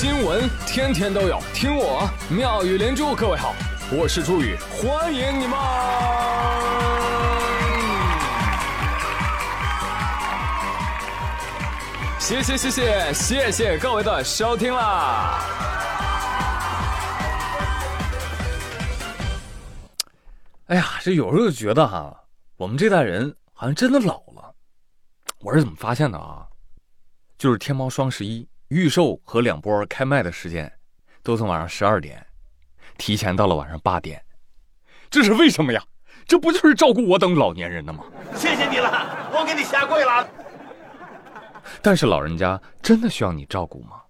新闻天天都有，听我妙语连珠。各位好，我是朱宇，欢迎你们！谢谢谢谢谢谢各位的收听啦！哎呀，这有时候就觉得哈，我们这代人好像真的老了。我是怎么发现的啊？就是天猫双十一预售和两波开卖的时间，都从晚上十二点，提前到了晚上八点。这是为什么呀？这不就是照顾我等老年人的吗？谢谢你了，我给你下跪了。但是老人家真的需要你照顾吗？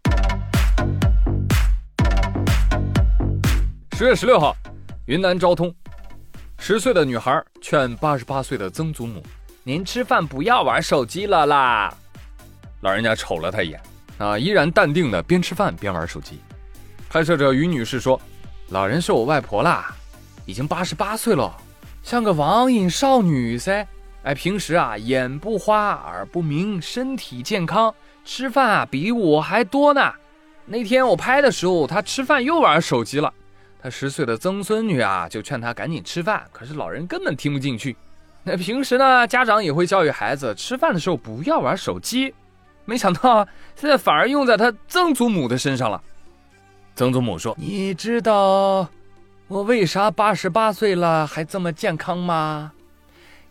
十月十六号，云南昭通，十岁的女孩劝八十八岁的曾祖母：“您吃饭不要玩手机了啦。”老人家瞅了他一眼，啊，依然淡定的边吃饭边玩手机。拍摄者于女士说：“老人是我外婆啦，已经八十八岁了，像个网瘾少女噻。”哎，平时啊，眼不花，耳不鸣，身体健康，吃饭啊比我还多呢。那天我拍的时候，他吃饭又玩手机了。他十岁的曾孙女啊，就劝他赶紧吃饭，可是老人根本听不进去。那平时呢，家长也会教育孩子，吃饭的时候不要玩手机。没想到现在反而用在他曾祖母的身上了。曾祖母说：“你知道我为啥八十八岁了还这么健康吗？”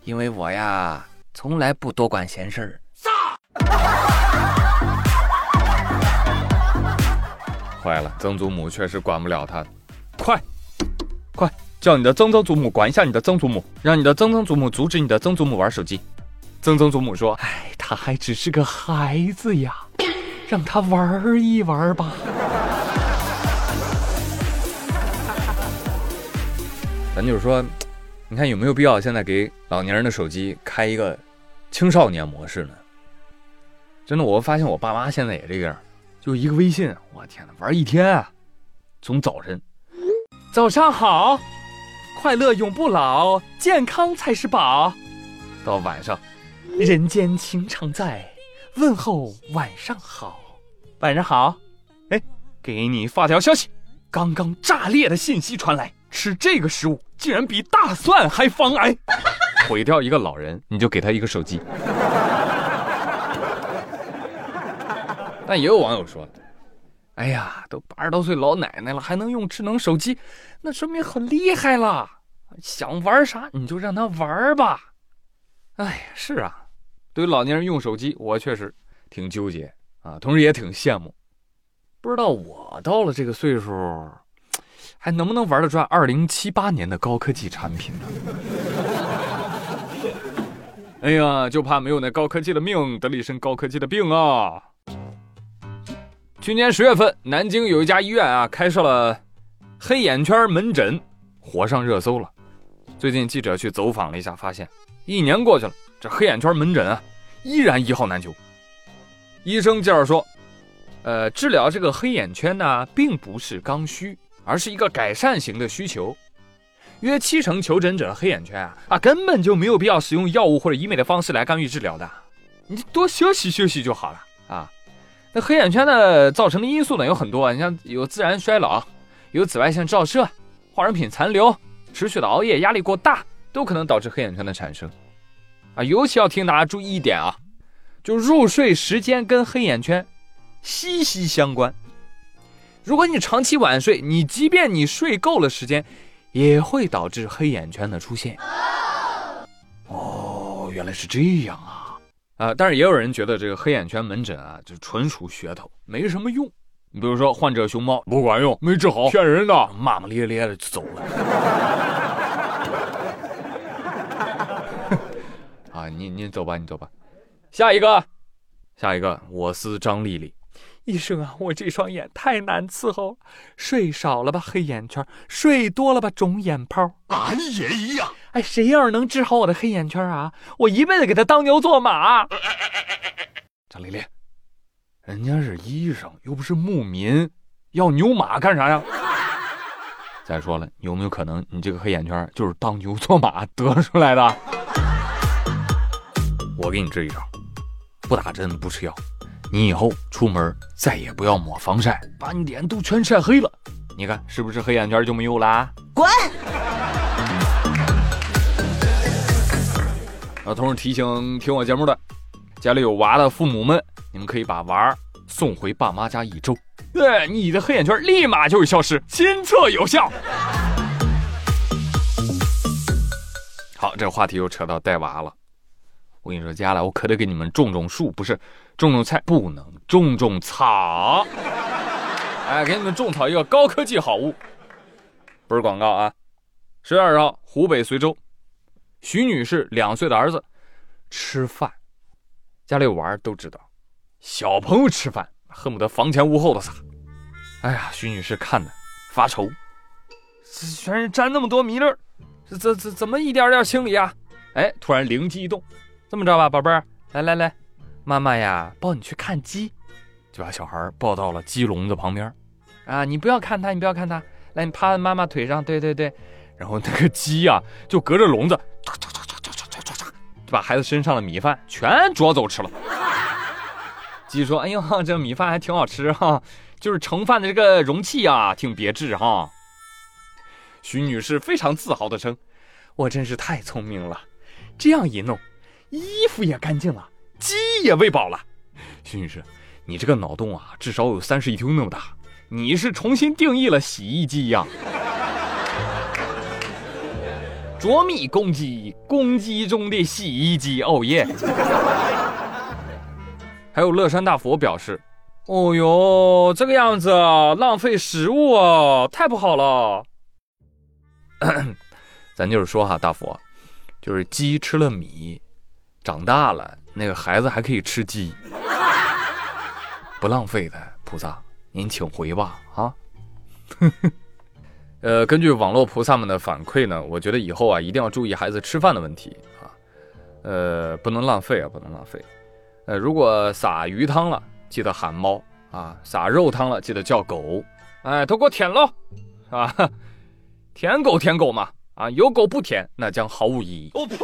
因为我呀，从来不多管闲事儿。坏了，曾祖母确实管不了他。快，快叫你的曾曾祖母管一下你的曾祖母，让你的曾曾祖母阻止你的曾祖母玩手机。曾曾祖母说：“哎，他还只是个孩子呀，让他玩一玩吧。”咱就是说。你看有没有必要现在给老年人的手机开一个青少年模式呢？真的，我发现我爸妈现在也这样，就一个微信，我天哪，玩一天，从早晨，早上好，快乐永不老，健康才是宝，到晚上，人间情常在，问候晚上好，晚上好，哎，给你发条消息，刚刚炸裂的信息传来。吃这个食物竟然比大蒜还防癌，毁掉一个老人，你就给他一个手机。但也有网友说：“哎呀，都八十多岁老奶奶了，还能用智能手机，那说明很厉害了。想玩啥你就让他玩吧。”哎，是啊，对于老年人用手机，我确实挺纠结啊，同时也挺羡慕。不知道我到了这个岁数。还能不能玩得转二零七八年的高科技产品呢？哎呀，就怕没有那高科技的命，得了一身高科技的病啊！去年十月份，南京有一家医院啊，开设了黑眼圈门诊，火上热搜了。最近记者去走访了一下，发现一年过去了，这黑眼圈门诊啊，依然一号难求。医生介绍说，呃，治疗这个黑眼圈呢，并不是刚需。而是一个改善型的需求，约七成求诊者的黑眼圈啊啊根本就没有必要使用药物或者医美的方式来干预治疗的，你多休息休息就好了啊。那黑眼圈呢造成的因素呢有很多，你像有自然衰老，有紫外线照射、化妆品残留、持续的熬夜、压力过大，都可能导致黑眼圈的产生啊。尤其要听大家注意一点啊，就入睡时间跟黑眼圈息息相关。如果你长期晚睡，你即便你睡够了时间，也会导致黑眼圈的出现。哦，原来是这样啊！啊，但是也有人觉得这个黑眼圈门诊啊，就纯属噱头，没什么用。你比如说患者熊猫不管用，没治好，骗人的，骂骂咧咧的就走了。啊，你你走吧，你走吧。下一个，下一个，我司张丽丽。医生啊，我这双眼太难伺候了，睡少了吧黑眼圈，睡多了吧肿眼泡，俺也一样。哎，谁要是能治好我的黑眼圈啊，我一辈子给他当牛做马。张丽丽，人家是医生，又不是牧民，要牛马干啥呀？再说了，有没有可能你这个黑眼圈就是当牛做马得出来的？我给你支一招，不打针不吃药。你以后出门再也不要抹防晒，把你脸都全晒黑了。你看是不是黑眼圈就没有啦？滚！啊，同时提醒听我节目的家里有娃的父母们，你们可以把娃送回爸妈家一周，对，你的黑眼圈立马就会消失，亲测有效。好，这话题又扯到带娃了。我跟你说，接下来我可得给你们种种树，不是种种菜，不能种种草。哎，给你们种草一个高科技好物，不是广告啊。十月二号，湖北随州，徐女士两岁的儿子吃饭，家里有娃都知道，小朋友吃饭恨不得房前屋后的撒。哎呀，徐女士看的发愁，这全是沾那么多米粒儿，这这这怎么一点点清理啊？哎，突然灵机一动。这么着吧，宝贝儿，来来来，妈妈呀，抱你去看鸡，就把小孩抱到了鸡笼子旁边。啊，你不要看它，你不要看它，来，你趴在妈妈腿上，对对对。然后那个鸡呀，就隔着笼子，就把孩子身上的米饭全啄走吃了。鸡说：“哎呦，这米饭还挺好吃哈，就是盛饭的这个容器啊，挺别致哈。”徐女士非常自豪地称：“我真是太聪明了，这样一弄。”衣服也干净了，鸡也喂饱了。徐女士，你这个脑洞啊，至少有三室一厅那么大。你是重新定义了洗衣机呀？啄米公鸡，公鸡中的洗衣机，哦耶！还有乐山大佛表示：“哦哟，这个样子浪费食物啊，太不好了。”咱就是说哈，大佛，就是鸡吃了米。长大了，那个孩子还可以吃鸡，不浪费的。菩萨，您请回吧。啊，呃，根据网络菩萨们的反馈呢，我觉得以后啊，一定要注意孩子吃饭的问题啊，呃，不能浪费啊，不能浪费。呃，如果撒鱼汤了，记得喊猫啊；撒肉汤了，记得叫狗。哎，都给我舔喽，啊，舔狗舔狗嘛，啊，有狗不舔，那将毫无意义。我呸！